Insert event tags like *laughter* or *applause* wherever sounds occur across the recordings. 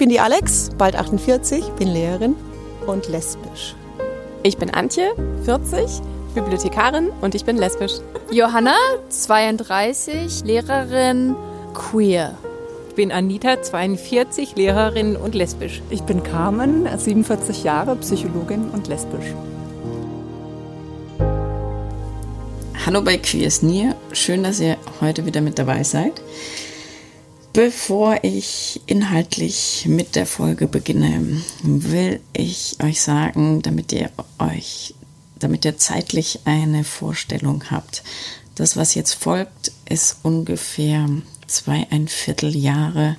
bin die Alex, bald 48, bin Lehrerin und lesbisch. Ich bin Antje, 40, Bibliothekarin und ich bin lesbisch. Johanna, 32, Lehrerin, queer. Ich bin Anita, 42, Lehrerin und lesbisch. Ich bin Carmen, 47 Jahre, Psychologin und lesbisch. Hallo bei Queers Near, schön, dass ihr heute wieder mit dabei seid. Bevor ich inhaltlich mit der Folge beginne, will ich euch sagen, damit ihr euch, damit ihr zeitlich eine Vorstellung habt. Das, was jetzt folgt, ist ungefähr zweieinviertel Jahre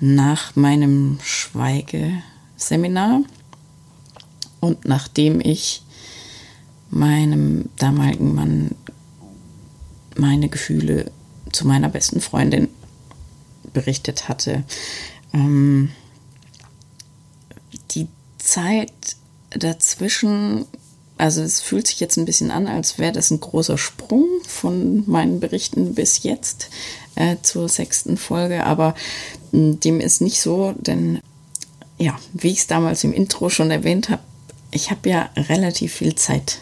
nach meinem Schweigeseminar und nachdem ich meinem damaligen Mann meine Gefühle zu meiner besten Freundin berichtet hatte. Ähm, die Zeit dazwischen, also es fühlt sich jetzt ein bisschen an, als wäre das ein großer Sprung von meinen Berichten bis jetzt äh, zur sechsten Folge, aber mh, hm, dem ist nicht so, denn ja, wie ich es damals im Intro schon erwähnt habe, ich habe ja relativ viel Zeit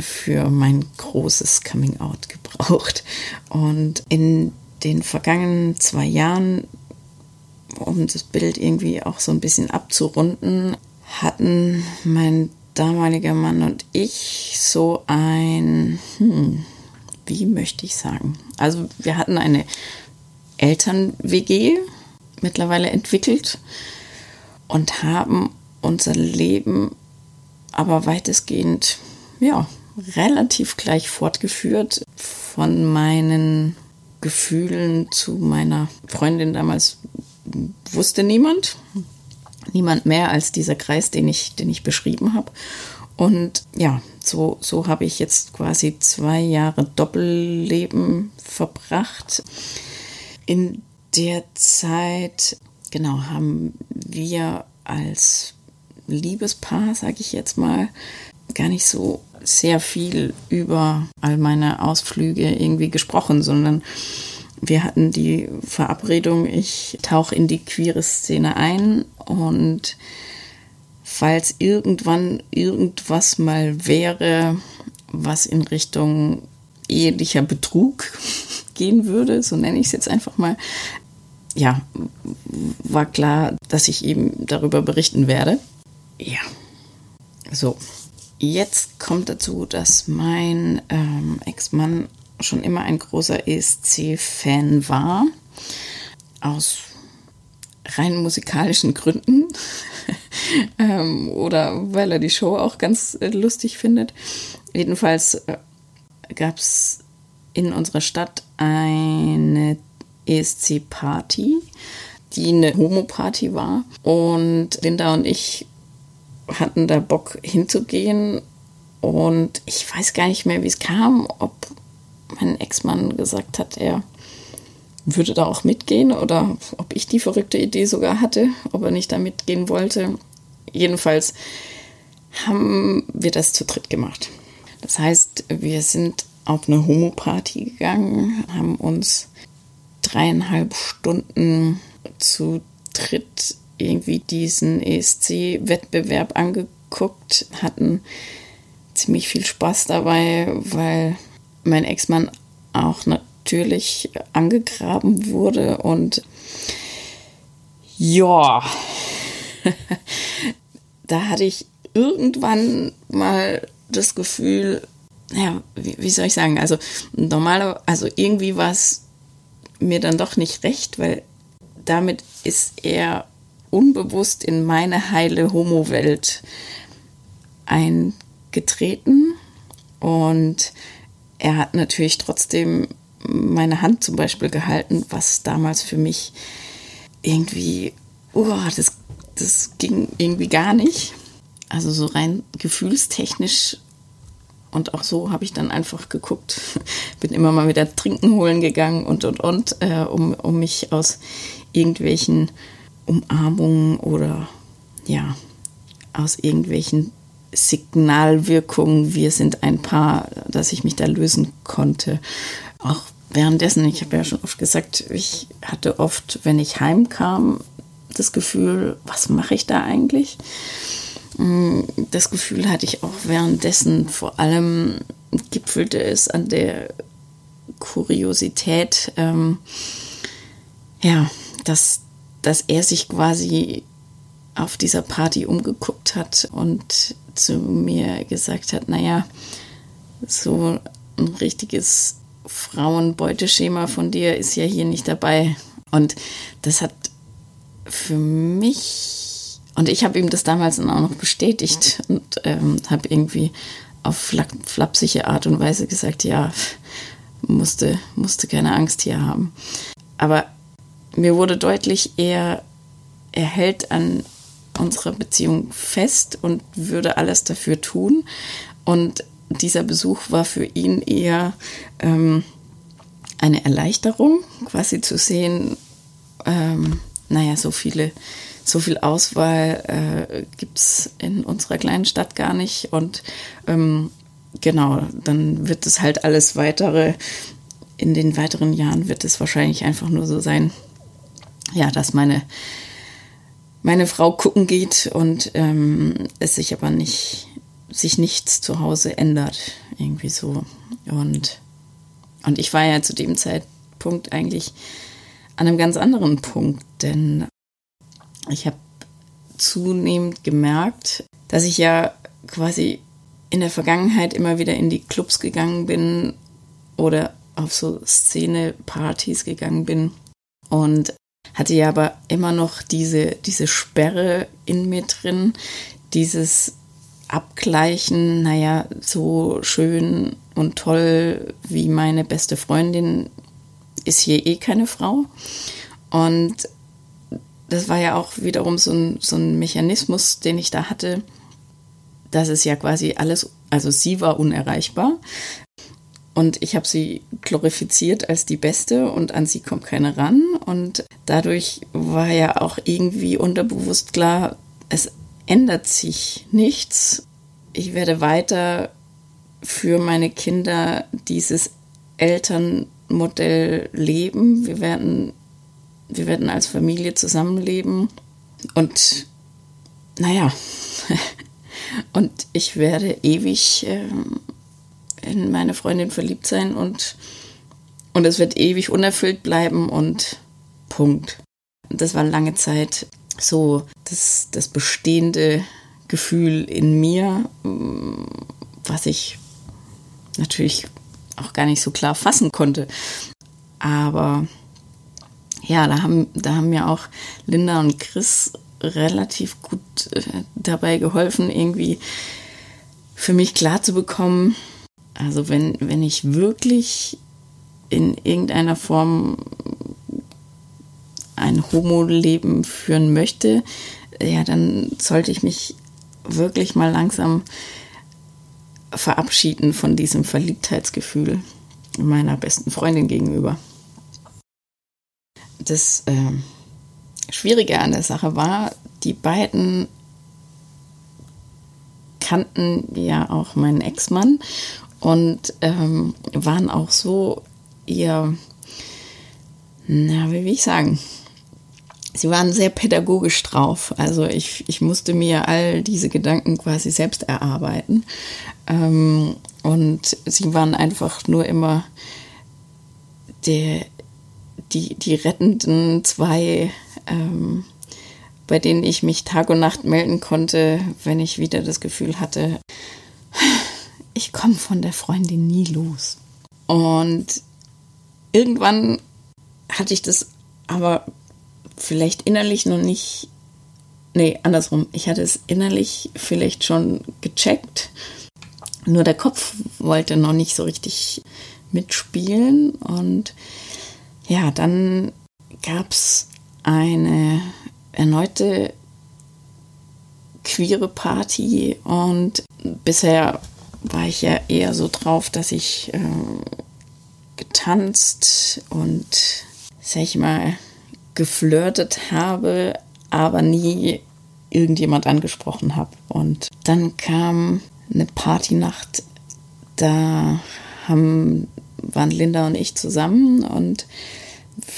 für mein großes Coming Out gebraucht. Und in den vergangenen zwei Jahren, um das Bild irgendwie auch so ein bisschen abzurunden, hatten mein damaliger Mann und ich so ein, hm, wie möchte ich sagen? Also wir hatten eine Eltern-WG mittlerweile entwickelt und haben unser Leben aber weitestgehend, ja, relativ gleich fortgeführt von meinen Gefühlen zu meiner Freundin damals wusste niemand. Niemand mehr als dieser Kreis, den ich, den ich beschrieben habe. Und ja, so, so habe ich jetzt quasi zwei Jahre Doppelleben verbracht. In der Zeit, genau, haben wir als Liebespaar, sage ich jetzt mal, gar nicht so sehr viel über all meine Ausflüge irgendwie gesprochen, sondern wir hatten die Verabredung, ich tauche in die queere Szene ein und falls irgendwann irgendwas mal wäre, was in Richtung ehelicher Betrug *laughs* gehen würde, so nenne ich es jetzt einfach mal, ja, war klar, dass ich eben darüber berichten werde. Ja, so. Jetzt kommt dazu, dass mein ähm, Ex-Mann schon immer ein großer ESC-Fan war. Aus rein musikalischen Gründen. *laughs* ähm, oder weil er die Show auch ganz äh, lustig findet. Jedenfalls äh, gab es in unserer Stadt eine ESC-Party, die eine Homo-Party war. Und Linda und ich hatten da Bock hinzugehen. Und ich weiß gar nicht mehr, wie es kam, ob mein Ex-Mann gesagt hat, er würde da auch mitgehen oder ob ich die verrückte Idee sogar hatte, ob er nicht da mitgehen wollte. Jedenfalls haben wir das zu dritt gemacht. Das heißt, wir sind auf eine Homo-Party gegangen, haben uns dreieinhalb Stunden zu dritt irgendwie diesen ESC-Wettbewerb angeguckt, hatten ziemlich viel Spaß dabei, weil mein Ex-Mann auch natürlich angegraben wurde und ja, *laughs* da hatte ich irgendwann mal das Gefühl, ja, wie, wie soll ich sagen, also normaler, also irgendwie war es mir dann doch nicht recht, weil damit ist er unbewusst in meine heile Homo-Welt eingetreten. Und er hat natürlich trotzdem meine Hand zum Beispiel gehalten, was damals für mich irgendwie, oh, das, das ging irgendwie gar nicht. Also so rein gefühlstechnisch und auch so habe ich dann einfach geguckt, *laughs* bin immer mal wieder trinken holen gegangen und und und, äh, um, um mich aus irgendwelchen Umarmungen oder ja, aus irgendwelchen Signalwirkungen, wir sind ein Paar, dass ich mich da lösen konnte. Auch währenddessen, ich habe ja schon oft gesagt, ich hatte oft, wenn ich heimkam, das Gefühl, was mache ich da eigentlich? Mm, das Gefühl hatte ich auch währenddessen, vor allem gipfelte es an der Kuriosität, ähm, ja, dass, dass er sich quasi auf dieser Party umgeguckt hat und zu mir gesagt hat, naja, so ein richtiges Frauenbeuteschema von dir ist ja hier nicht dabei. Und das hat für mich, und ich habe ihm das damals dann auch noch bestätigt und ähm, habe irgendwie auf flapsige Art und Weise gesagt, ja, musste, musste keine Angst hier haben. Aber mir wurde deutlich, er, er hält an unserer Beziehung fest und würde alles dafür tun. Und dieser Besuch war für ihn eher ähm, eine Erleichterung, quasi zu sehen, ähm, naja, so viele, so viel Auswahl äh, gibt es in unserer kleinen Stadt gar nicht. Und ähm, genau, dann wird es halt alles weitere, in den weiteren Jahren wird es wahrscheinlich einfach nur so sein, ja, dass meine, meine Frau gucken geht und ähm, es sich aber nicht sich nichts zu Hause ändert. Irgendwie so. Und, und ich war ja zu dem Zeitpunkt eigentlich an einem ganz anderen Punkt, denn ich habe zunehmend gemerkt, dass ich ja quasi in der Vergangenheit immer wieder in die Clubs gegangen bin oder auf so Szene-Partys gegangen bin und hatte ja aber immer noch diese, diese Sperre in mir drin, dieses abgleichen, naja, so schön und toll wie meine beste Freundin ist hier eh keine Frau. Und das war ja auch wiederum so ein, so ein Mechanismus, den ich da hatte, dass es ja quasi alles, also sie war unerreichbar. Und ich habe sie glorifiziert als die Beste und an sie kommt keiner ran. Und dadurch war ja auch irgendwie unterbewusst klar, es ändert sich nichts. Ich werde weiter für meine Kinder dieses Elternmodell leben. Wir werden, wir werden als Familie zusammenleben. Und naja, *laughs* und ich werde ewig äh, in meine Freundin verliebt sein und, und es wird ewig unerfüllt bleiben und Punkt. Das war lange Zeit so das, das bestehende Gefühl in mir, was ich natürlich auch gar nicht so klar fassen konnte. Aber ja, da haben, da haben mir auch Linda und Chris relativ gut äh, dabei geholfen, irgendwie für mich klar zu bekommen, also wenn, wenn ich wirklich in irgendeiner Form ein Homo-Leben führen möchte, ja, dann sollte ich mich wirklich mal langsam verabschieden von diesem Verliebtheitsgefühl meiner besten Freundin gegenüber. Das äh, Schwierige an der Sache war, die beiden kannten ja auch meinen Ex-Mann und ähm, waren auch so eher, na, wie will ich sagen, sie waren sehr pädagogisch drauf. Also ich, ich musste mir all diese Gedanken quasi selbst erarbeiten. Ähm, und sie waren einfach nur immer der, die, die rettenden zwei, ähm, bei denen ich mich Tag und Nacht melden konnte, wenn ich wieder das Gefühl hatte, ich komme von der Freundin nie los. Und irgendwann hatte ich das aber vielleicht innerlich noch nicht, nee, andersrum, ich hatte es innerlich vielleicht schon gecheckt, nur der Kopf wollte noch nicht so richtig mitspielen. Und ja, dann gab es eine erneute queere Party. Und bisher war ich ja eher so drauf, dass ich äh, getanzt und, sag ich mal, geflirtet habe, aber nie irgendjemand angesprochen habe. Und dann kam eine Partynacht, da haben, waren Linda und ich zusammen und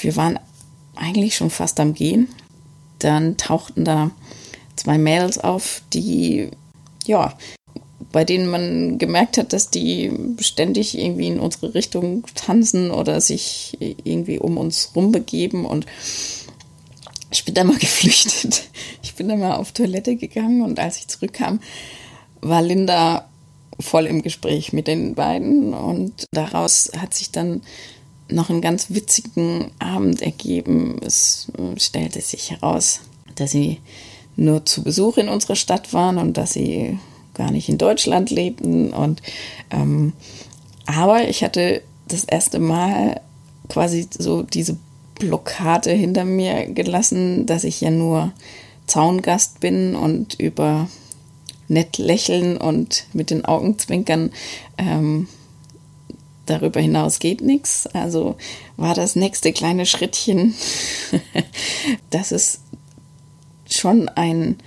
wir waren eigentlich schon fast am Gehen. dann tauchten da zwei Mädels auf, die, ja, bei denen man gemerkt hat, dass die ständig irgendwie in unsere Richtung tanzen oder sich irgendwie um uns rumbegeben und ich bin da mal *laughs* geflüchtet. Ich bin da mal auf Toilette gegangen und als ich zurückkam, war Linda voll im Gespräch mit den beiden und daraus hat sich dann noch einen ganz witzigen Abend ergeben. Es stellte sich heraus, dass sie nur zu Besuch in unserer Stadt waren und dass sie gar nicht in Deutschland lebten. Und ähm, aber ich hatte das erste Mal quasi so diese Blockade hinter mir gelassen, dass ich ja nur Zaungast bin und über nett lächeln und mit den Augen zwinkern ähm, darüber hinaus geht nichts. Also war das nächste kleine Schrittchen, *laughs* dass es schon einen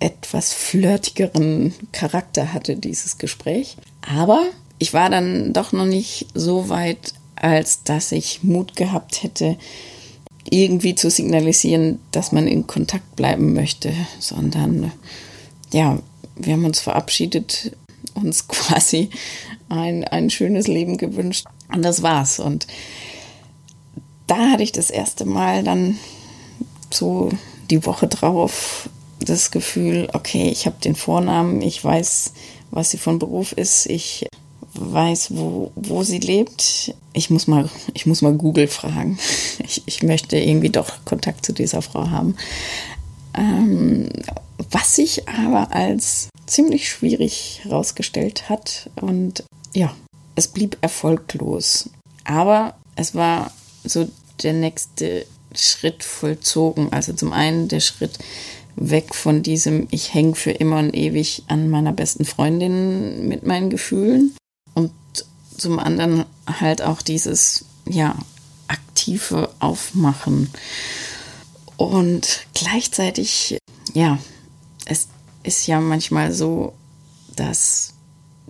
etwas flirtigeren Charakter hatte, dieses Gespräch. Aber ich war dann doch noch nicht so weit, als dass ich Mut gehabt hätte, irgendwie zu signalisieren, dass man in Kontakt bleiben möchte, sondern ja, wir haben uns verabschiedet, uns *laughs* quasi ein, ein schönes Leben gewünscht. Und das war's. Und da hatte ich das erste Mal dann so die Woche drauf das Gefühl, okay, ich habe den Vornamen, ich weiß, was sie von Beruf ist, ich weiß, wo, wo sie lebt. Ich muss mal, ich muss mal Google fragen. *laughs* Ich, ich möchte irgendwie doch Kontakt zu dieser Frau haben. Ähm, was sich aber als ziemlich schwierig herausgestellt hat. Und ja, es blieb erfolglos. Aber es war so der nächste Schritt vollzogen. Also zum einen der Schritt weg von diesem, ich hänge für immer und ewig an meiner besten Freundin mit meinen Gefühlen. Und zum anderen halt auch dieses, ja, aktive Aufmachen. Und gleichzeitig, ja, es ist ja manchmal so, dass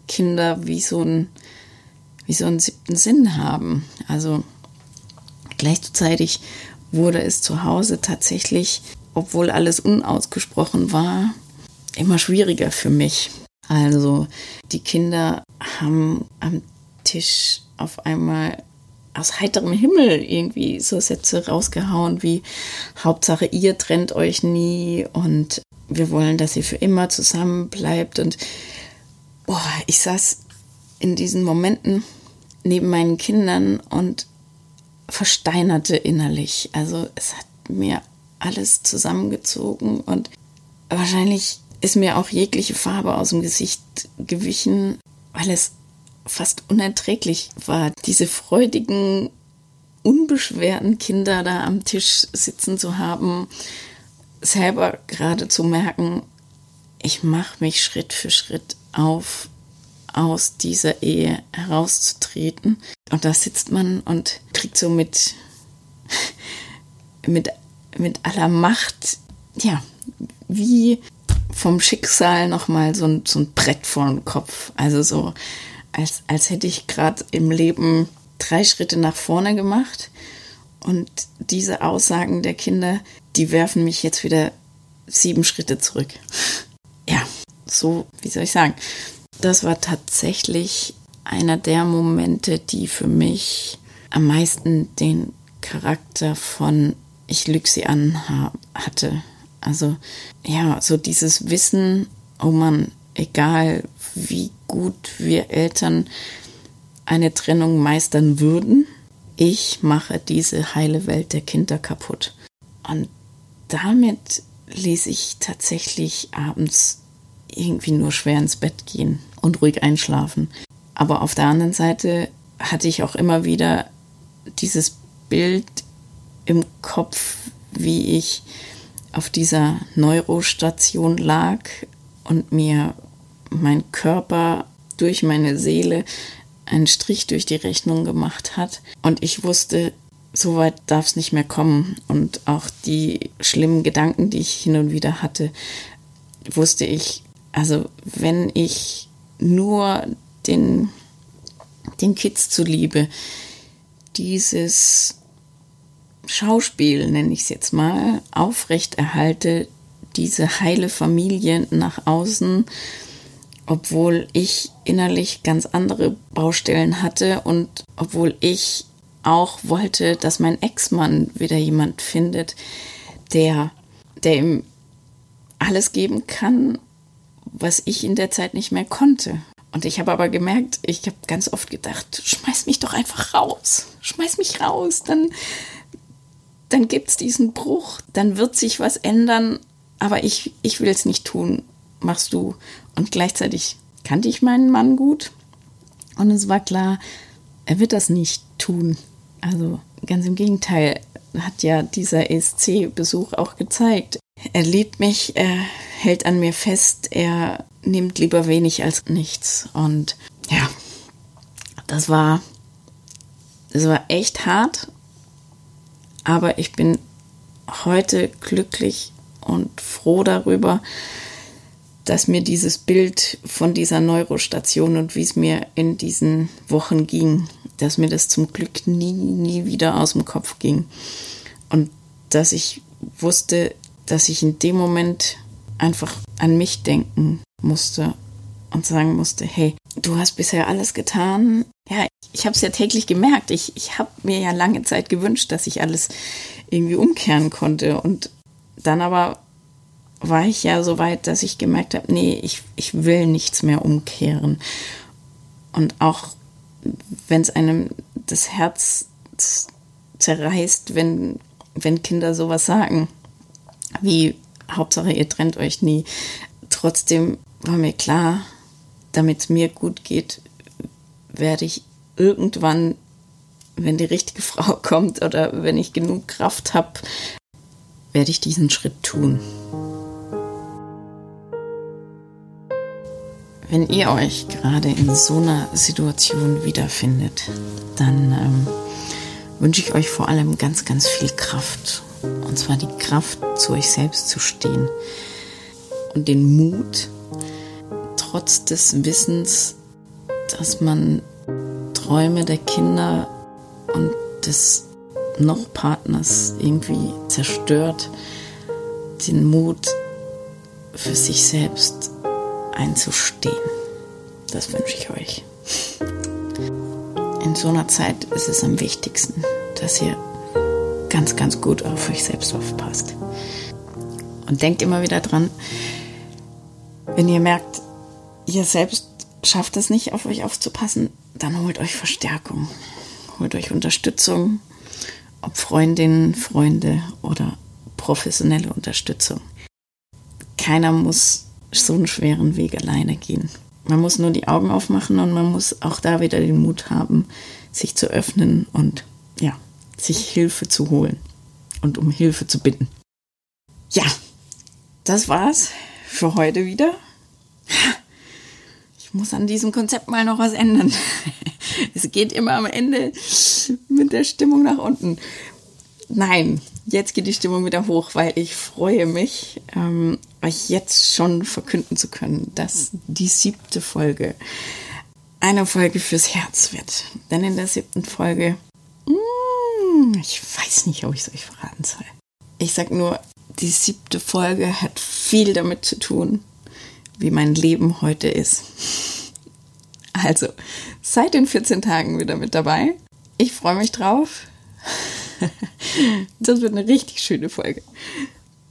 Kinder wie so ein wie so einen siebten Sinn haben. Also gleichzeitig wurde es zu Hause tatsächlich, obwohl alles unausgesprochen war, immer schwieriger für mich. Also die Kinder haben am Tisch auf einmal aus heiterem Himmel irgendwie so Sätze rausgehauen wie Hauptsache ihr trennt euch nie und wir wollen, dass ihr für immer zusammen bleibt. Und boah, ich saß in diesen Momenten neben meinen Kindern und versteinerte innerlich. Also es hat mir alles zusammengezogen und wahrscheinlich ist mir auch jegliche Farbe aus dem Gesicht gewichen, weil es fast unerträglich war, diese freudigen, unbeschwerten Kinder da am Tisch sitzen zu haben selber gerade zu merken, ich mache mich Schritt für Schritt auf, aus dieser Ehe herauszutreten. Und da sitzt man und kriegt so mit, *laughs* mit, mit aller Macht, ja, wie vom Schicksal nochmal so ein, so ein Brett vor den Kopf. Also so, als, als hätte ich gerade im Leben drei Schritte nach vorne gemacht. Und diese Aussagen der Kinder, die werfen mich jetzt wieder sieben Schritte zurück. *laughs* Ja, so, wie soll ich sagen? Das war tatsächlich einer der Momente, die für mich am meisten den Charakter von ich sie an hatte. Also ja, so dieses Wissen, oh man, egal wie gut wir Eltern eine Trennung meistern würden, ich mache diese heile Welt der Kinder kaputt. Und damit ließ ich tatsächlich abends irgendwie nur schwer ins Bett gehen und ruhig einschlafen. Aber auf der anderen Seite hatte ich auch immer wieder dieses Bild im Kopf, wie ich auf dieser Neurostation lag und mir mein Körper durch meine Seele einen Strich durch die Rechnung gemacht hat. Und ich wusste, so weit darf es nicht mehr kommen. Und auch die schlimmen Gedanken, die ich hin und wieder hatte, wusste ich, also wenn ich nur den, den Kids zuliebe dieses Schauspiel, nenne ich es jetzt mal, aufrechterhalte, diese heile Familie nach außen, obwohl ich innerlich ganz andere Baustellen hatte und obwohl ich auch wollte, dass mein Ex-Mann wieder jemand findet, der, der ihm alles geben kann, was ich in der Zeit nicht mehr konnte. Und ich habe aber gemerkt, ich habe ganz oft gedacht, schmeiß mich doch einfach raus, schmeiß mich raus, dann, dann gibt es diesen Bruch, dann wird sich was ändern, aber ich, ich will es nicht tun, machst du. Und gleichzeitig kannte ich meinen Mann gut und es war klar, er wird das nicht tun. Also ganz im Gegenteil, hat ja dieser ESC-Besuch auch gezeigt. Er liebt mich, er hält an mir fest, er nimmt lieber wenig als nichts. Und ja, das war, das war echt hart, aber ich bin heute glücklich und froh darüber, dass mir dieses Bild von dieser Neurostation und wie es mir in diesen Wochen ging, dass mir das zum Glück nie, nie wieder aus dem Kopf ging. Und dass ich wusste, dass ich in dem Moment einfach an mich denken musste und sagen musste, hey, du hast bisher alles getan. Ja, ich habe es ja täglich gemerkt. Ich, ich habe mir ja lange Zeit gewünscht, dass ich alles irgendwie umkehren konnte. Und dann aber war ich ja so weit, dass ich gemerkt habe, nee, ich, ich will nichts mehr umkehren. Und auch wenn es einem das Herz zerreißt, wenn, wenn Kinder sowas sagen, wie Hauptsache ihr trennt euch nie. Trotzdem war mir klar, damit es mir gut geht, werde ich irgendwann, wenn die richtige *laughs* Frau kommt oder wenn ich genug Kraft habe, werde ich diesen Schritt tun. Wenn ihr euch gerade in so einer Situation wiederfindet, dann ähm, wünsche ich euch vor allem ganz, ganz viel Kraft. Und zwar die Kraft, zu euch selbst zu stehen. Und den Mut, trotz des Wissens, dass man Träume der Kinder und des noch Partners irgendwie zerstört, den Mut für sich selbst einzustehen. Das wünsche ich euch. In so einer Zeit ist es am wichtigsten, dass ihr ganz, ganz gut auf euch selbst aufpasst. Und denkt immer wieder dran, wenn ihr merkt, ihr selbst schafft es nicht, auf euch aufzupassen, dann holt euch Verstärkung. Holt euch Unterstützung, ob Freundinnen, Freunde oder professionelle Unterstützung. Keiner muss so einen schweren Weg alleine gehen. Man muss nur die Augen aufmachen und man muss auch da wieder den Mut haben, sich zu öffnen und ja, sich Hilfe zu holen und um Hilfe zu bitten. Ja, das war's für heute wieder. Ich muss an diesem Konzept mal noch was ändern. *laughs* Es geht immer am Ende mit der Stimmung nach unten. Nein, jetzt geht die Stimmung wieder hoch, weil ich freue mich, ähm, euch jetzt schon verkünden zu können, dass die siebte Folge eine Folge fürs Herz wird. Denn in der siebten Folge, mm, ich weiß nicht, ob ich es euch verraten soll. Ich sag nur, die siebte Folge hat viel damit zu tun, wie mein Leben heute ist. Also, seid in 14 Tagen wieder mit dabei. Ich freue mich drauf. *laughs* Das wird eine richtig schöne Folge.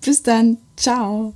Bis dann. Ciao.